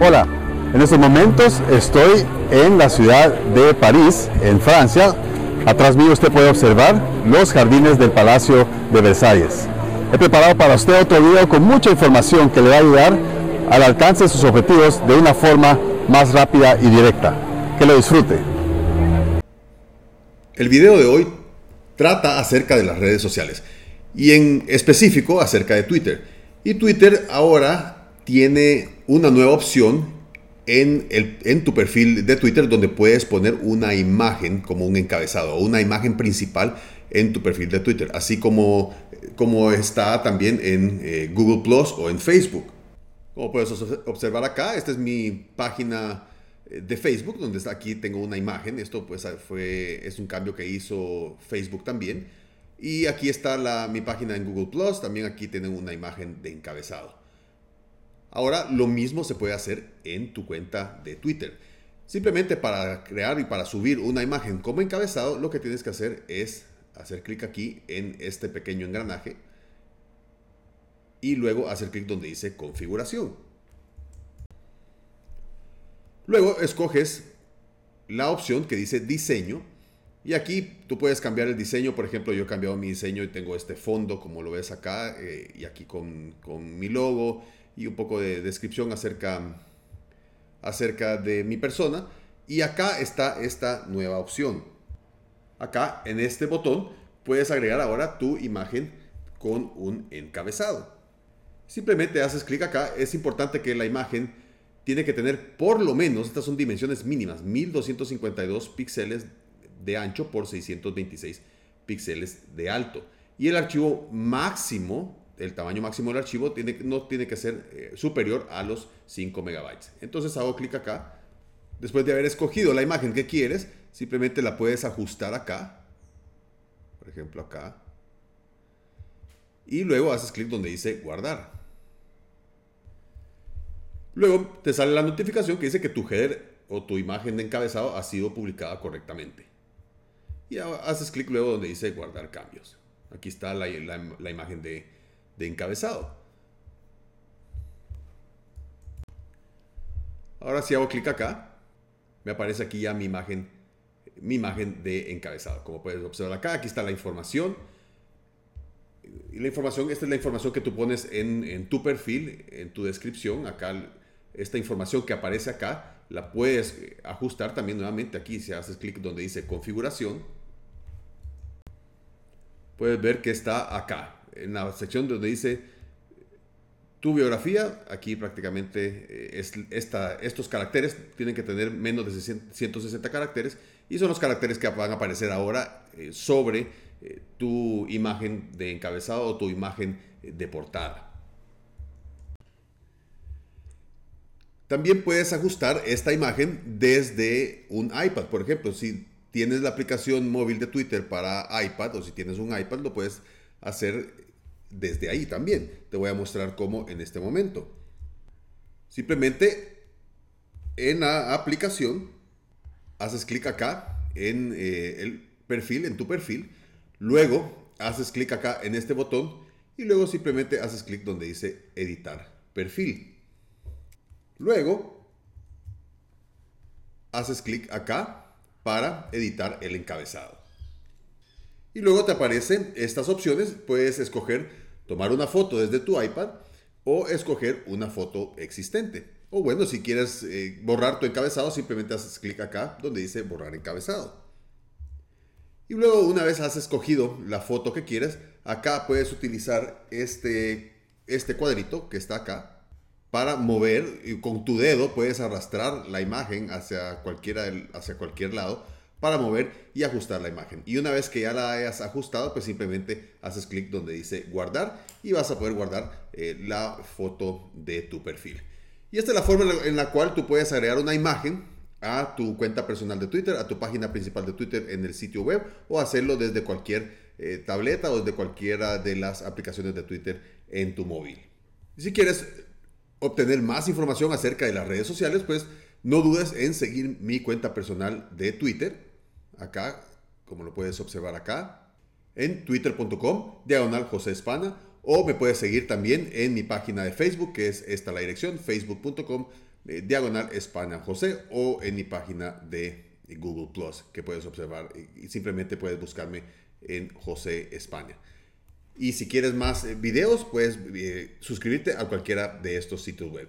Hola, en estos momentos estoy en la ciudad de París, en Francia. Atrás mío usted puede observar los jardines del Palacio de Versalles. He preparado para usted otro video con mucha información que le va a ayudar al alcance de sus objetivos de una forma más rápida y directa. Que lo disfrute. El video de hoy trata acerca de las redes sociales y en específico acerca de Twitter. Y Twitter ahora tiene una nueva opción en, el, en, tu perfil de Twitter donde puedes poner una imagen como un encabezado o una imagen principal en tu perfil de Twitter, así como, como está también en eh, Google Plus o en Facebook. Como puedes observar acá, esta es mi página eh, de Facebook, donde aquí tengo una imagen. Esto pues fue, es un cambio que hizo Facebook también. Y aquí está la, mi página en Google Plus, también aquí tienen una imagen de encabezado. Ahora lo mismo se puede hacer en tu cuenta de Twitter. Simplemente para crear y para subir una imagen como encabezado, lo que tienes que hacer es hacer clic aquí en este pequeño engranaje y luego hacer clic donde dice configuración. Luego escoges la opción que dice diseño y aquí tú puedes cambiar el diseño. Por ejemplo, yo he cambiado mi diseño y tengo este fondo como lo ves acá eh, y aquí con, con mi logo y un poco de descripción acerca, acerca de mi persona. Y acá está esta nueva opción. Acá en este botón puedes agregar ahora tu imagen con un encabezado. Simplemente haces clic acá. Es importante que la imagen tiene que tener por lo menos, estas son dimensiones mínimas, 1252 píxeles de ancho por 626 píxeles de alto. Y el archivo máximo el tamaño máximo del archivo no tiene que ser eh, superior a los 5 megabytes. Entonces hago clic acá. Después de haber escogido la imagen que quieres, simplemente la puedes ajustar acá. Por ejemplo, acá. Y luego haces clic donde dice guardar. Luego te sale la notificación que dice que tu header o tu imagen de encabezado ha sido publicada correctamente. Y haces clic luego donde dice guardar cambios. Aquí está la imagen de, de encabezado. Ahora si hago clic acá, me aparece aquí ya mi imagen, mi imagen de encabezado. Como puedes observar acá, aquí está la información. Y la información, esta es la información que tú pones en, en tu perfil, en tu descripción. Acá, esta información que aparece acá, la puedes ajustar también nuevamente aquí. Si haces clic donde dice configuración, puedes ver que está acá en la sección donde dice tu biografía, aquí prácticamente eh, es esta, estos caracteres tienen que tener menos de 160 caracteres y son los caracteres que van a aparecer ahora eh, sobre eh, tu imagen de encabezado o tu imagen de portada. También puedes ajustar esta imagen desde un iPad. Por ejemplo, si tienes la aplicación móvil de Twitter para iPad o si tienes un iPad, lo puedes hacer desde ahí también. Te voy a mostrar cómo en este momento. Simplemente en la aplicación haces clic acá en eh, el perfil, en tu perfil. Luego haces clic acá en este botón y luego simplemente haces clic donde dice editar perfil. Luego haces clic acá para editar el encabezado. Y luego te aparecen estas opciones. Puedes escoger tomar una foto desde tu iPad o escoger una foto existente. O bueno, si quieres eh, borrar tu encabezado, simplemente haces clic acá donde dice borrar encabezado. Y luego una vez has escogido la foto que quieres, acá puedes utilizar este, este cuadrito que está acá para mover y con tu dedo puedes arrastrar la imagen hacia, cualquiera, hacia cualquier lado para mover y ajustar la imagen. Y una vez que ya la hayas ajustado, pues simplemente haces clic donde dice guardar y vas a poder guardar eh, la foto de tu perfil. Y esta es la forma en la cual tú puedes agregar una imagen a tu cuenta personal de Twitter, a tu página principal de Twitter en el sitio web o hacerlo desde cualquier eh, tableta o desde cualquiera de las aplicaciones de Twitter en tu móvil. Si quieres obtener más información acerca de las redes sociales, pues no dudes en seguir mi cuenta personal de Twitter acá, como lo puedes observar acá, en twitter.com, diagonal José Espana, o me puedes seguir también en mi página de Facebook, que es esta la dirección, facebook.com, eh, diagonal España José o en mi página de Google Plus que puedes observar y simplemente puedes buscarme en José España. Y si quieres más videos, puedes suscribirte a cualquiera de estos sitios web.